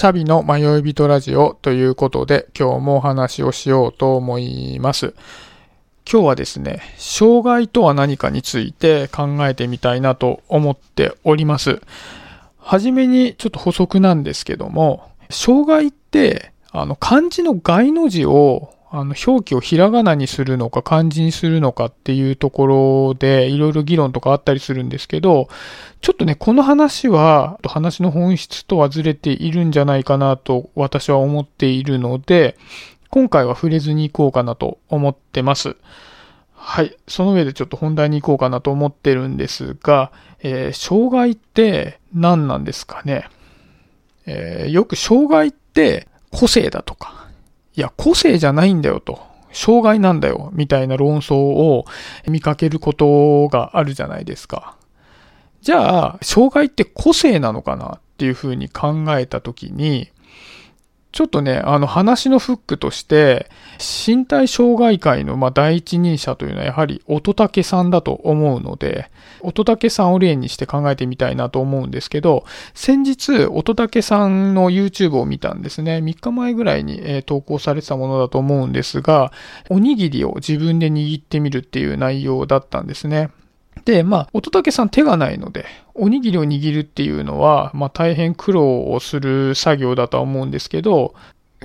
シャビの迷い人ラジオということで今日もお話をしようと思います。今日はですね、障害とは何かについて考えてみたいなと思っております。はじめにちょっと補足なんですけども、障害ってあの漢字の外の字をあの、表記をひらがなにするのか漢字にするのかっていうところで、いろいろ議論とかあったりするんですけど、ちょっとね、この話は、話の本質とはずれているんじゃないかなと私は思っているので、今回は触れずに行こうかなと思ってます。はい。その上でちょっと本題に行こうかなと思ってるんですが、えー、障害って何なんですかね？えー、よく障害って個性だとか、いや、個性じゃないんだよと。障害なんだよ、みたいな論争を見かけることがあるじゃないですか。じゃあ、障害って個性なのかなっていうふうに考えたときに、ちょっとね、あの話のフックとして、身体障害界のま第一人者というのはやはり乙武さんだと思うので、乙武さんを例にして考えてみたいなと思うんですけど、先日、乙武さんの YouTube を見たんですね。3日前ぐらいに、え投稿されてたものだと思うんですが、おにぎりを自分で握ってみるっていう内容だったんですね。で、まあ、乙武さん手がないので、おにぎりを握るっていうのは、まあ大変苦労をする作業だとは思うんですけど、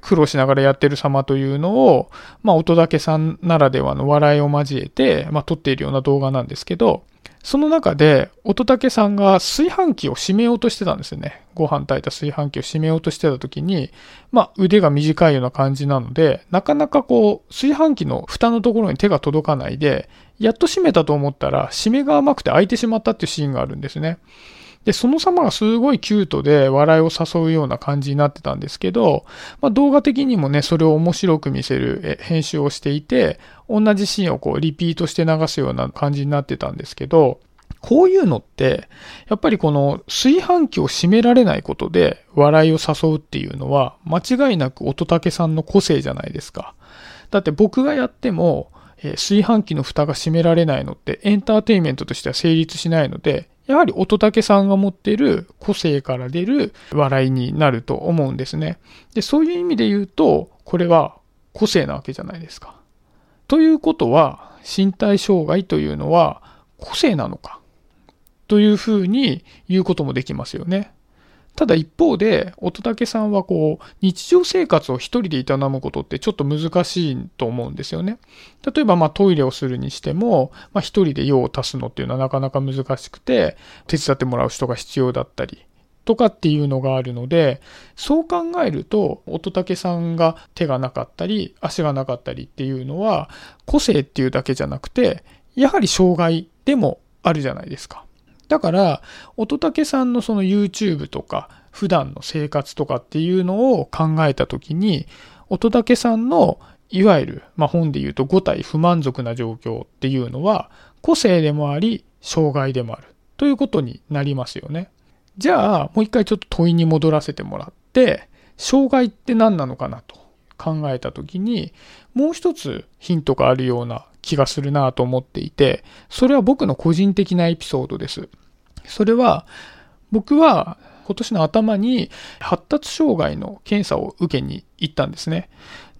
苦労しながらやってる様というのを、まあ、乙武さんならではの笑いを交えて、まあ、撮っているような動画なんですけど、その中で、乙武さんが炊飯器を閉めようとしてたんですよね。ご飯炊いた炊飯器を閉めようとしてた時に、まあ、腕が短いような感じなので、なかなかこう、炊飯器の蓋のところに手が届かないで、やっと閉めたと思ったら、閉めが甘くて開いてしまったっていうシーンがあるんですね。で、その様がすごいキュートで笑いを誘うような感じになってたんですけど、まあ、動画的にもね、それを面白く見せる編集をしていて、同じシーンをこうリピートして流すような感じになってたんですけど、こういうのって、やっぱりこの炊飯器を閉められないことで笑いを誘うっていうのは、間違いなく乙武さんの個性じゃないですか。だって僕がやっても、え炊飯器の蓋が閉められないのってエンターテインメントとしては成立しないので、やはり乙武さんが持っている個性から出る笑いになると思うんですね。で、そういう意味で言うと、これは個性なわけじゃないですか。ということは、身体障害というのは個性なのか？というふうに言うこともできますよね。ただ一方で、乙武さんはこう、日常生活を一人で営むことってちょっと難しいと思うんですよね。例えばまあトイレをするにしても、まあ一人で用を足すのっていうのはなかなか難しくて、手伝ってもらう人が必要だったり、とかっていうのがあるので、そう考えると、乙武さんが手がなかったり、足がなかったりっていうのは、個性っていうだけじゃなくて、やはり障害でもあるじゃないですか。だから、乙武さんのその YouTube とか、普段の生活とかっていうのを考えたときに、乙武さんのいわゆる、まあ、本で言うと5体不満足な状況っていうのは、個性でもあり、障害でもあるということになりますよね。じゃあ、もう一回ちょっと問いに戻らせてもらって、障害って何なのかなと考えたときに、もう一つヒントがあるような気がするなと思っていて、それは僕の個人的なエピソードです。それは、僕は今年の頭に発達障害の検査を受けに行ったんですね。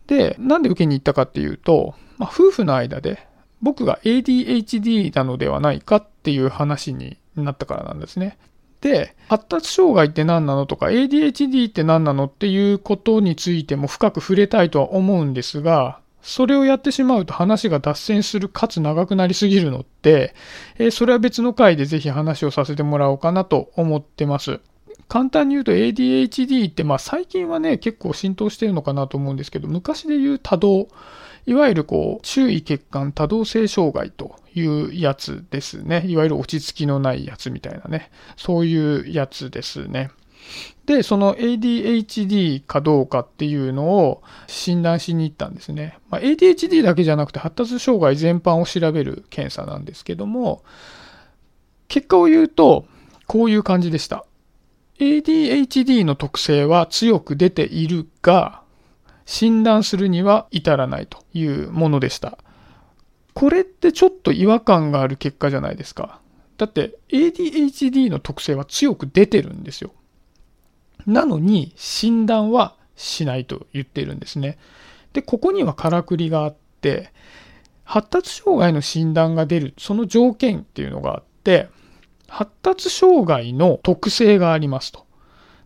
で、なんで受けに行ったかっていうと、まあ、夫婦の間で僕が ADHD なのではないかっていう話になったからなんですね。で、発達障害って何なのとか ADHD って何なのっていうことについても深く触れたいとは思うんですが、それをやってしまうと話が脱線するかつ長くなりすぎるのって、えー、それは別の回でぜひ話をさせてもらおうかなと思ってます。簡単に言うと ADHD ってまあ最近はね結構浸透してるのかなと思うんですけど昔で言う多動いわゆるこう注意欠陥多動性障害というやつですね。いわゆる落ち着きのないやつみたいなね。そういうやつですね。で、その ADHD かどうかっていうのを診断しに行ったんですね。まあ、ADHD だけじゃなくて発達障害全般を調べる検査なんですけども、結果を言うと、こういう感じでした。ADHD の特性は強く出ているが、診断するには至らないというものでした。これってちょっと違和感がある結果じゃないですか。だって ADHD の特性は強く出てるんですよ。なのに診断はしないと言っているんですね。で、ここにはからくりがあって、発達障害の診断が出る、その条件っていうのがあって、発達障害の特性がありますと。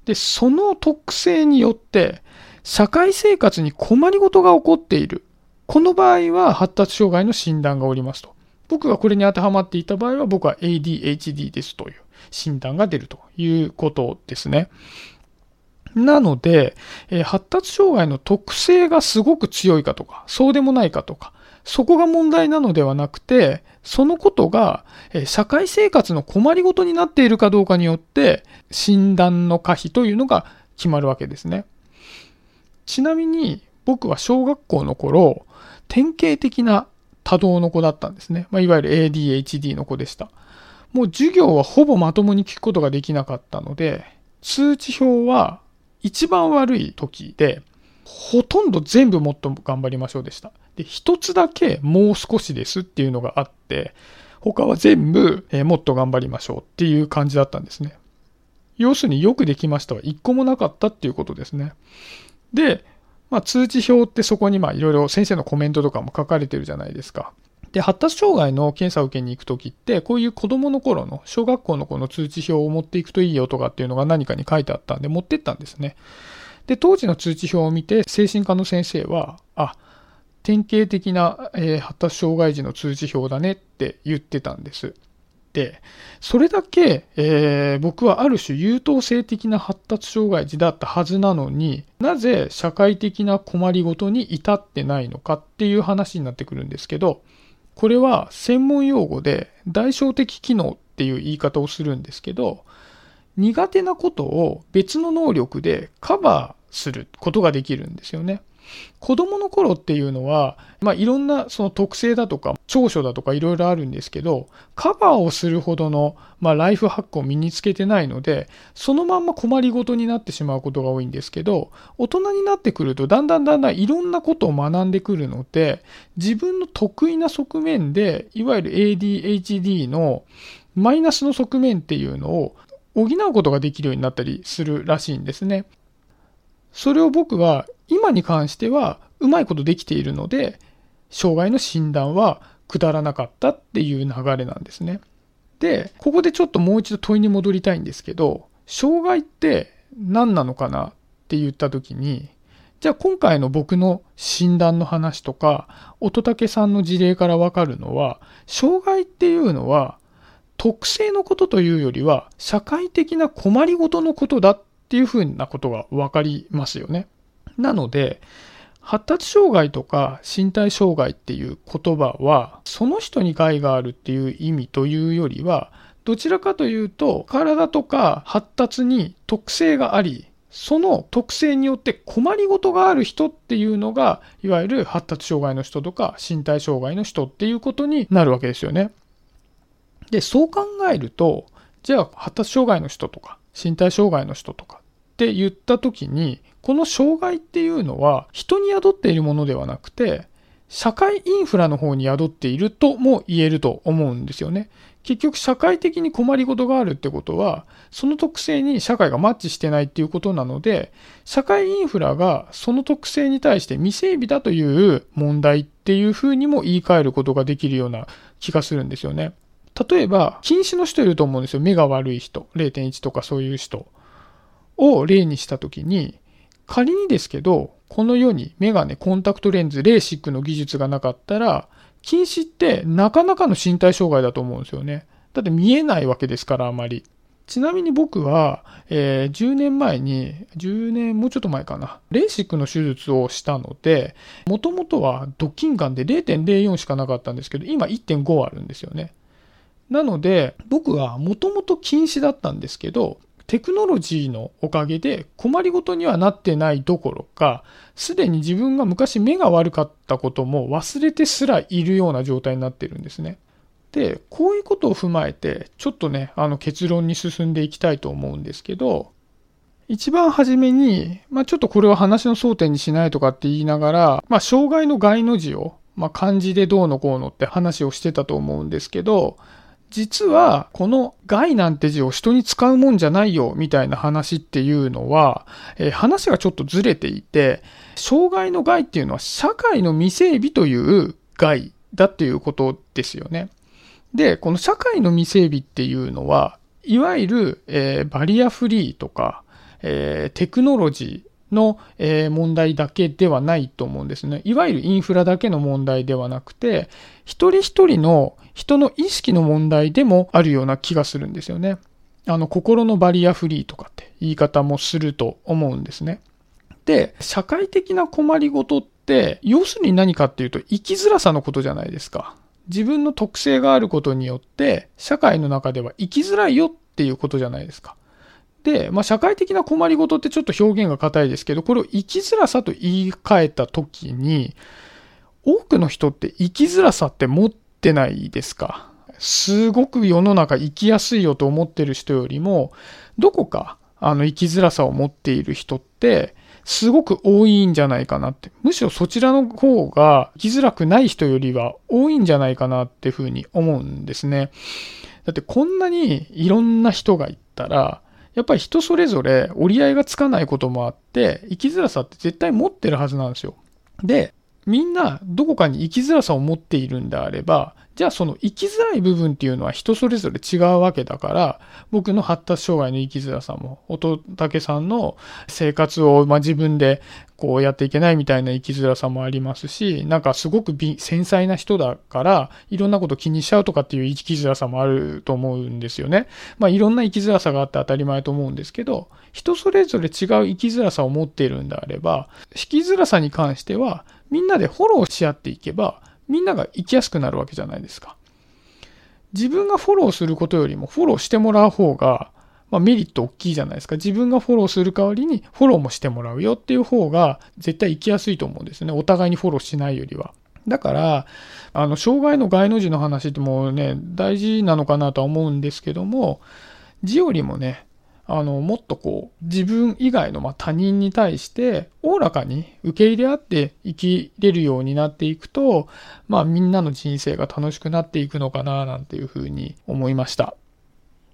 で、その特性によって、社会生活に困りごとが起こっている。この場合は発達障害の診断がおりますと。僕がこれに当てはまっていた場合は僕は ADHD ですという診断が出るということですね。なので、え、発達障害の特性がすごく強いかとか、そうでもないかとか、そこが問題なのではなくて、そのことが、え、社会生活の困りごとになっているかどうかによって、診断の可否というのが決まるわけですね。ちなみに、僕は小学校の頃、典型的な多動の子だったんですね。まあ、いわゆる ADHD の子でした。もう授業はほぼまともに聞くことができなかったので、通知表は一番悪い時で、ほとんど全部もっと頑張りましょうでした。で、一つだけもう少しですっていうのがあって、他は全部、えー、もっと頑張りましょうっていう感じだったんですね。要するによくできましたは一個もなかったっていうことですね。で、まあ、通知表ってそこにまあいろいろ先生のコメントとかも書かれてるじゃないですか。で、発達障害の検査を受けに行くときって、こういう子供の頃の小学校の子の通知表を持っていくといいよとかっていうのが何かに書いてあったんで持ってったんですね。で、当時の通知表を見て精神科の先生は、あ、典型的な、えー、発達障害児の通知表だねって言ってたんです。で、それだけ、えー、僕はある種優等生的な発達障害児だったはずなのになぜ社会的な困りごとに至ってないのかっていう話になってくるんですけど、これは専門用語で代償的機能っていう言い方をするんですけど、苦手なことを別の能力でカバーすることができるんですよね。子供の頃っていうのは、まあ、いろんなその特性だとか長所だとかいろいろあるんですけど、カバーをするほどの、まあ、ライフハックを身につけてないので、そのまんま困りごとになってしまうことが多いんですけど、大人になってくるとだんだんだんだんいろんなことを学んでくるので、自分の得意な側面で、いわゆる ADHD のマイナスの側面っていうのを補うことができるようになったりするらしいんですね。それを僕は今に関してはうまいことできているので、障害の診断は下らなかったっていう流れなんですね。で、ここでちょっともう一度問いに戻りたいんですけど、障害って何なのかなって言った時に、じゃあ今回の僕の診断の話とか、乙武さんの事例からわかるのは、障害っていうのは特性のことというよりは社会的な困りごとのことだっていうふうなことがわかりますよね。なので、発達障害とか身体障害っていう言葉は、その人に害があるっていう意味というよりは、どちらかというと、体とか発達に特性があり、その特性によって困りごとがある人っていうのが、いわゆる発達障害の人とか身体障害の人っていうことになるわけですよね。で、そう考えると、じゃあ発達障害の人とか身体障害の人とかって言った時に、この障害っていうのは人に宿っているものではなくて、社会インフラの方に宿っているとも言えると思うんですよね。結局社会的に困りごとがあるってことは、その特性に社会がマッチしてないっていうことなので、社会インフラがその特性に対して未整備だという問題っていうふうにも言い換えることができるような気がするんですよね。例えば、近視の人いると思うんですよ。目が悪い人。0.1とかそういう人を例にしたときに、仮にですけど、この世にメガネ、コンタクトレンズ、レーシックの技術がなかったら、近視ってなかなかの身体障害だと思うんですよね。だって見えないわけですから、あまり。ちなみに僕は、えー、10年前に、10年、もうちょっと前かな、レーシックの手術をしたので、もともとはドッキンガンで0.04しかなかったんですけど、今1.5あるんですよね。なので、僕はもともと近視だったんですけど、テクノロジーのおかげで困りごとにはなってないどころか、すでに自分が昔目が悪かったことも忘れてすらいるような状態になってるんですね。で、こういうことを踏まえて、ちょっとね、あの結論に進んでいきたいと思うんですけど、一番初めに、まあ、ちょっとこれは話の争点にしないとかって言いながら、まあ、障害の害の字を、まあ、漢字でどうのこうのって話をしてたと思うんですけど、実はこの害なんて字を人に使うもんじゃないよみたいな話っていうのは、えー、話がちょっとずれていて、障害の害っていうのは社会の未整備という害だっていうことですよね。で、この社会の未整備っていうのは、いわゆる、えー、バリアフリーとか、えー、テクノロジー、の、問題だけではないと思うんですね。いわゆるインフラだけの問題ではなくて、一人一人の人の意識の問題でもあるような気がするんですよね。あの、心のバリアフリーとかって言い方もすると思うんですね。で、社会的な困りごとって、要するに何かっていうと、生きづらさのことじゃないですか。自分の特性があることによって、社会の中では生きづらいよっていうことじゃないですか。で、まあ、社会的な困りごとってちょっと表現が硬いですけど、これを生きづらさと言い換えたときに、多くの人って生きづらさって持ってないですか？すごく世の中生きやすいよと思ってる人よりも、どこかあの生きづらさを持っている人って、すごく多いんじゃないかなって。むしろそちらの方が生きづらくない人よりは多いんじゃないかなっていうふうに思うんですね。だってこんなにいろんな人がいたら、やっぱり人それぞれ折り合いがつかないこともあって、生きづらさって絶対持ってるはずなんですよ。で、みんなどこかに生きづらさを持っているんであれば、じゃあその生きづらい部分っていうのは人それぞれ違うわけだから、僕の発達障害の生きづらさも、乙武さんの生活をま自分でこうやっていけないみたいな生きづらさもありますし、なんかすごく繊細な人だから、いろんなこと気にしちゃうとかっていう生きづらさもあると思うんですよね。まあいろんな生きづらさがあって当たり前と思うんですけど、人それぞれ違う生きづらさを持っているんであれば、生きづらさに関しては、みんなでフォローし合っていけば、みんなが生きやすくなるわけじゃないですか。自分がフォローすることよりもフォローしてもらう方が、まあ、メリット大きいじゃないですか。自分がフォローする代わりにフォローもしてもらうよっていう方が絶対生きやすいと思うんですね。お互いにフォローしないよりは。だから、あの、障害の概の字の話ってもうね、大事なのかなとは思うんですけども、字よりもね、あの、もっとこう、自分以外のま他人に対して、おおらかに受け入れ合って生きれるようになっていくと、まあみんなの人生が楽しくなっていくのかな、なんていうふうに思いました。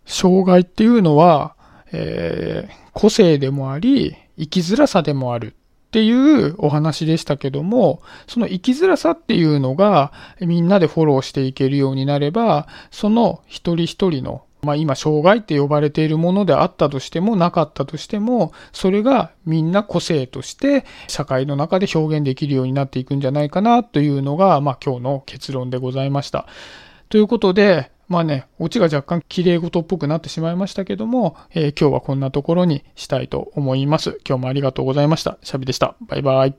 障害っていうのは、えー、個性でもあり、生きづらさでもあるっていうお話でしたけども、その生きづらさっていうのがみんなでフォローしていけるようになれば、その一人一人のまあ今、障害って呼ばれているものであったとしても、なかったとしても、それがみんな個性として社会の中で表現できるようになっていくんじゃないかなというのが、まあ今日の結論でございました。ということで、まあね、オチが若干綺麗事っぽくなってしまいましたけども、えー、今日はこんなところにしたいと思います。今日もありがとうございました。シャビでした。バイバイ。